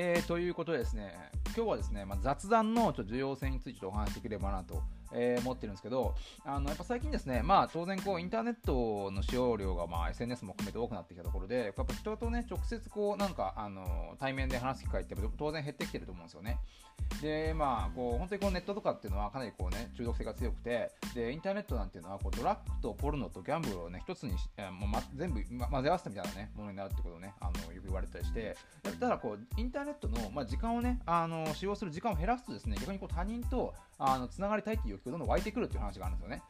えー、ということでですね、今日はですね、まあ、雑談のちょっと重要性についてお話しできればなとえー、思ってるんですけど、あのやっぱ最近ですね、まあ、当然こうインターネットの使用量が、まあ、SNS も含めて多くなってきたところで、やっぱ人とね、直接こうなんかあの対面で話す機会って当然減ってきてると思うんですよね。で、まあ、こう本当にこうネットとかっていうのはかなりこう、ね、中毒性が強くて、でインターネットなんていうのはこうドラッグとポルノとギャンブルを、ね、一つにえー、もうま、全部、ま、混ぜ合わせたみたいな、ね、ものになるってことをね、あのよく言われたりして、ただこうインターネットの、まあ、時間をね、あの使用する時間を減らすとですね、逆にこう他人とあのつながりたいっていう欲求がどんどん湧いてくるっていう話があるんですよね。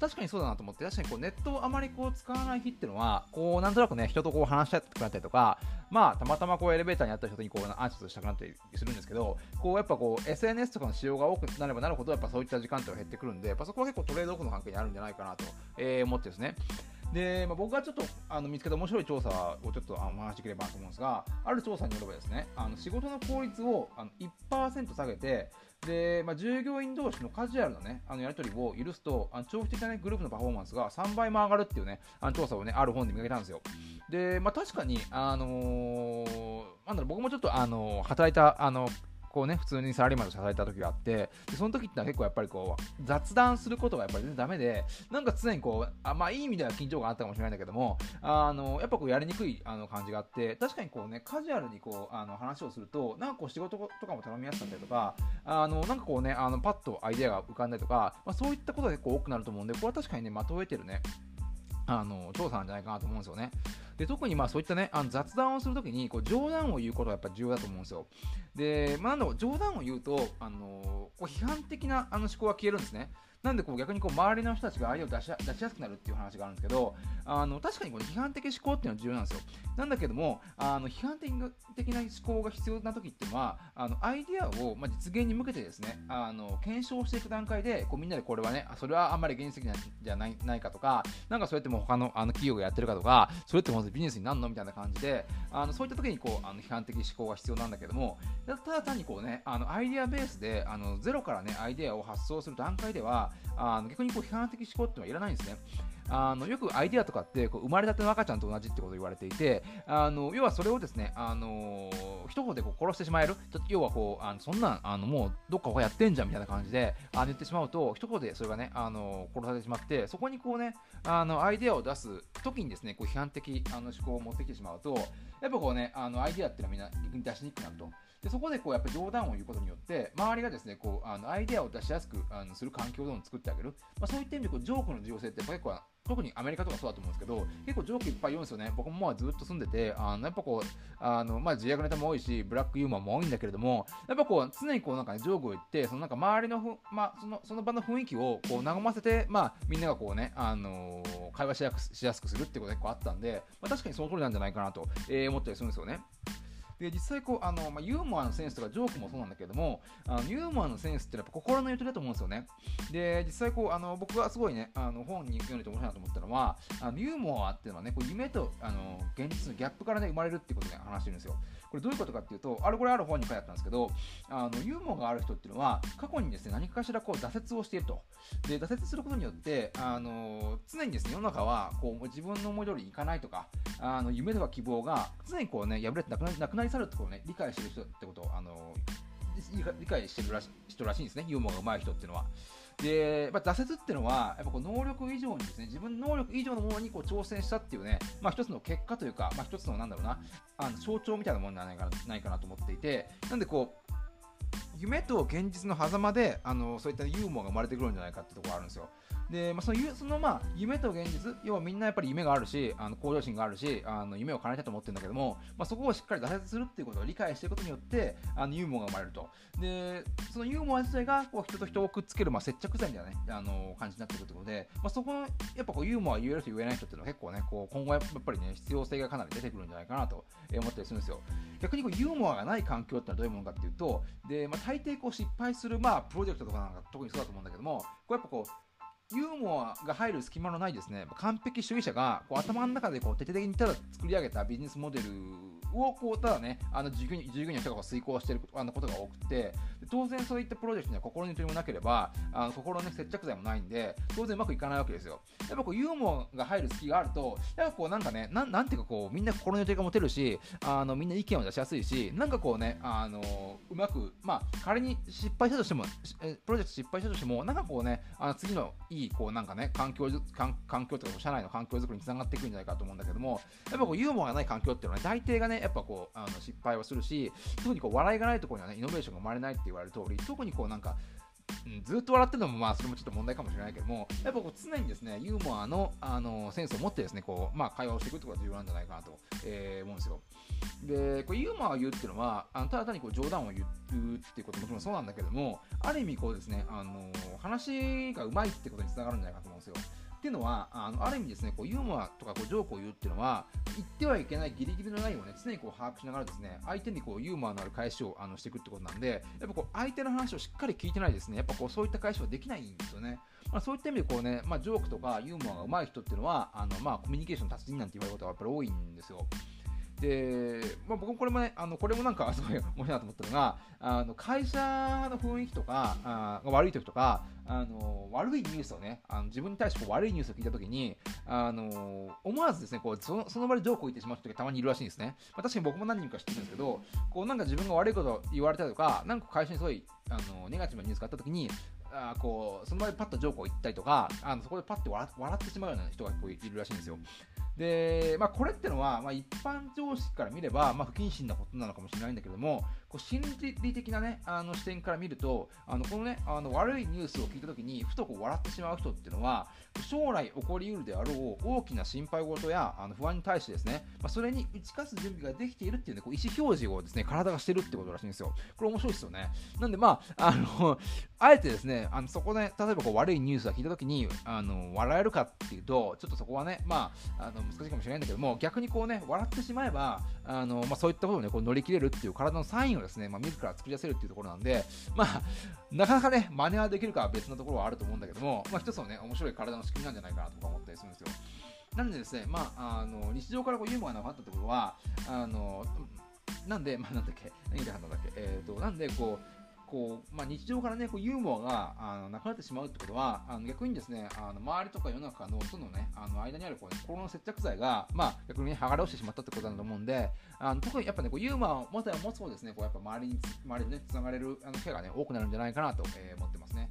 確かにそうだなと思って、確かにこうネットをあまりこう使わない日っていうのは、こうなんとなくね、人とこう話したくなったりとか、まあ、たまたまこうエレベーターにあった人にこうアンチとしたくなったりするんですけど、こうやっぱこう SNS とかの使用が多くなればなるほど、やっぱそういった時間って減ってくるんで、やっぱそこは結構トレードオフの関係にあるんじゃないかなと、えー、思ってですね。で、まあ、僕がちょっとあの見つけた面白い調査をちょっとお話しできればと思うんですが、ある調査によればですね、あの仕事の効率をあの1%下げて、で、まあ、従業員同士のカジュアルなね、あのやり取りを許すと、あの長期的な、ね、グループのパフォーマンスが3倍も上がるっていうね、あの調査をね、ある本で見かけたんですよ。で、まあ、確かに、あのー、なんだろう、僕もちょっと、あのー、働いた、あのーこうね、普通にサラリーマンとして働いた時があって、でその時ってのは結構やっぱりこう、雑談することがやっぱり全然ダメで、なんか常にこう、あまあいい意味では緊張感あったかもしれないんだけども、あの、やっぱこうやりにくいあの感じがあって、確かにこうね、カジュアルにこう、あの話をすると、なんかこう仕事とかも頼みやすかったりとか、あの、なんかこうね、あのパッとアイデアが浮かんだりとか、まあそういったことが結構多くなると思うんで、これは確かにね、まとえてるね、あの、調査なんじゃないかなと思うんですよね。で特にまあそういったねあの雑談をするときにこう冗談を言うことがやっぱ重要だと思うんですよ。で、まあ、なんだろう冗談を言うと、あのこう批判的なあの思考が消えるんですね。なんでこう逆にこう周りの人たちがアイデアを出し出しやすくなるっていう話があるんですけど、あの確かにこの批判的思考っていうのは重要なんですよ。なんだけども、あの批判的な思考が必要な時っていうのは、あのアイデアを、まあ、実現に向けてですね、あの検証していく段階で、こうみんなでこれはね、それはあんまり現実的じゃないないかとか、なんかそれっても他のあの企業がやってるかとか、それって本ビジネスになるの？みたいな感じで、あのそういった時にこうあの批判的思考が必要なんだけども、ただ単にこうね、あのアイデアベースであのゼロからね、アイデアを発想する段階では、あの逆にこう批判的思考っていうのはいらないんですね。あのよくアイデアとかってこう生まれたての赤ちゃんと同じってこと言われていてあの要はそれをですねあの一言でこう殺してしまえる要はこうあのそんなんあのもうどっか他やってんじゃんみたいな感じであ言ってしまうと一言でそれがねあの殺されてしまってそこにこうねあのアイデアを出す時にですねこう批判的あの思考を持ってきてしまうとやっぱこうねあのアイデアっていうのはみんな出しにくくなると。でそこでこうやっぱ冗談を言うことによって周りがですねこうあのアイデアを出しやすくあのする環境を作ってあげる、まあ、そういった意味でこうジョークの重要性って結構特にアメリカとかそうだと思うんですけど結構ジョークいっぱい言うんですよね僕もまあずっと住んでてあのやっぱこうあの、まあ、自虐ネタも多いしブラックユーモアも多いんだけれどもやっぱこう常にこうなんか、ね、ジョークを言ってそのなんか周りのふ、まあ、そのその場の雰囲気をこう和ませて、まあ、みんながこうね、あのー、会話しやしやすくするってことが結構あったんで、まあ、確かにその通りなんじゃないかなと、えー、思ったりするんですよね。で実際こうあの、まあ、ユーモアのセンスとかジョークもそうなんだけどもあのユーモアのセンスってやっぱ心のゆとりだと思うんですよね。で実際こうあの僕がすごいねあの本に読んでて面白いなと思ったのはあのユーモアっていうのはねこう夢とあの現実のギャップからね生まれるっていうことで話してるんですよ。これどういうことかっていうとあれこれある本に書いてあったんですけどあのユーモアがある人っていうのは過去にですね何かしらこう挫折をしていると。で挫折することによってあの常にですね世の中はこう自分の思い通りにいかないとかあの夢とか希望が常にこうね破れてなくななくなり去るってことをね理解してる人ってことをあの理解してるらし人らしいんですねユーモアが上手い人っていうのは。で、まあ、挫折っていうのは、やっぱこう能力以上にですね、自分の能力以上のものにこう挑戦したっていうね、まあ、一つの結果というか、まあ、一つのなんだろうな、あの象徴みたいなものじゃないかなないかなと思っていて、なんでこう、夢と現実の狭間であのそういったユーモアが生まれてくるんじゃないかってところがあるんですよ。で、まあ、そのそのまあ夢と現実、要はみんなやっぱり夢があるし、あの向上心があるし、あの夢を叶えたいと思ってるんだけども、まあ、そこをしっかり挫折するっていうことを理解していくことによって、あのユーモアが生まれると。で、そのユーモア自体がこう人と人をくっつける、まあ、接着剤みたいな、ね、あの感じになってくるということで、まあ、そこのやっぱこうユーモア言える人言えない人っていうのは結構ね、こう今後やっぱりね、必要性がかなり出てくるんじゃないかなと思ったりするんですよ。逆にこうユーモアがない環境ってのはどういうものかっていうと、で、まあ、大抵こう失敗する、まあ、プロジェクトとかなんか特にそうだと思うんだけども、こうやっぱこう、ユーモアが入る隙間のないですね。完璧主義者がこう頭の中でこう徹底的にただ作り上げたビジネスモデルをこうただねあの従業員従業員の人が遂行しているあのことが多くて当然そういったプロジェクトには心にとりもなければあの心の、ね、接着剤もないんで当然うまくいかないわけですよ。やっぱこうユーモアが入る隙があるとやっぱこうなんかねななんていうかこうみんな心の予定が持てるしあのみんな意見を出しやすいしなんかこうねあのうまくまあ仮に失敗したとしてもプロジェクト失敗したとしてもなんかこうねあの次のいいこうなんかね環境環環境とか社内の環境づくりにつながっていくんじゃないかと思うんだけどもやっぱこうユーモアがない環境っていうのは、ね、大抵がねやっぱこうあの失敗はするし特にこう笑いがないところにはねイノベーションが生まれないって言われる通り特にこうなんかん、ずっと笑ってるのもまあそれもちょっと問題かもしれないけどもやっぱこう常にですねユーモアのあのセンスを持ってですねこう、まあ、会話をしていくってことが重要なんじゃないかなと、えー、思うんですよ。でこうユーモアを言うっていうのはあのただ単にこう冗談を言うっていうことももちろんそうなんだけどもある意味こうですねあの話がうまいってことにつながるんじゃないかと思うんですよ。っていうのはあのある意味ですねこうユーモアとかこうジョークを言うっていうのは言ってはいけないギリギリのラインをね常にこう把握しながらですね相手にこうユーモアのある返しをあのしていくってことなんでやっぱこう相手の話をしっかり聞いてないですねやっぱこうそういった返しはできないんですよね。まあ、そういった意味でこうね、まあ、ジョークとかユーモアが上手い人っていうのはあの、まあ、コミュニケーション達人なんて言われることはやっぱり多いんですよ。で、まあ、僕もこれもね、あのこれもなんかすごい面白いなと思ったのが、あの会社の雰囲気とかあ悪い時とか、あの悪いニュースをね、あの自分に対してこう悪いニュースを聞いた時に、あの思わずですねこうそのその場でジョークを言ってしまう人がたまにいるらしいんですね。まあ、確かに僕も何人か知ってるんですけど、こうなんか自分が悪いこと言われたりとか、なんか会社にすごいあのネガティブなニュースがあった時に、あこうその場でパッとジョークを言ったりとかあのそこでパッと笑ってしまうような人がこういるらしいんですよ。で、まあ、これってのは、まあ、一般常識から見れば、まあ、不謹慎なことなのかもしれないんだけども、こう心理的な、ね、あの視点から見ると、あのこのね、あの悪いニュースを聞いたときに、ふとこう笑ってしまう人っていうのは、将来起こりうるであろう大きな心配事やあの不安に対してですね、まあ、それに打ち勝つ準備ができているっていうね、こう意思表示をですね、体がしてるってことらしいんですよ。これ面白いですよね。なんで、まあ、あの、あえてですね、あのそこで、例えばこう悪いニュースが聞いたときに、あの、笑えるかっていうと、ちょっとそこはね、まあ、あの難しいかもしれないんだけども、逆にこうね、笑ってしまえば、あの、まあ、そういったことをね、こう乗り切れるっていう体のサインをですね、まあ、自ら作り出せるっていうところなんで、まあ、なかなかね、真似はできるかは別のところはあると思うんだけども、まあ、一つのね、面白い体の仕組みなんじゃないかなとか思ったりするんですよ。なんでですね、まあ、あの日常からこうユーモアがなかったってことは、あのなんで、まあ、なんだっけ、何で話んだっけ、えっ、ー、と、なんでこう、こう、まあ、日常からね、こうユーモアがあのなくなってしまうってことは、あの逆にですね、あの周りとか世の中のとのね、あの間にあるこう、ね、心の接着剤が、まあ、逆にね、剥がれ落ちてしまったってことだと思うんで、あの特にやっぱね、こうユーモアを持てば持つほどですね、こうやっぱ周りに、周りでね、つながれるあの機会がね、多くなるんじゃないかなと、えー、思ってますね。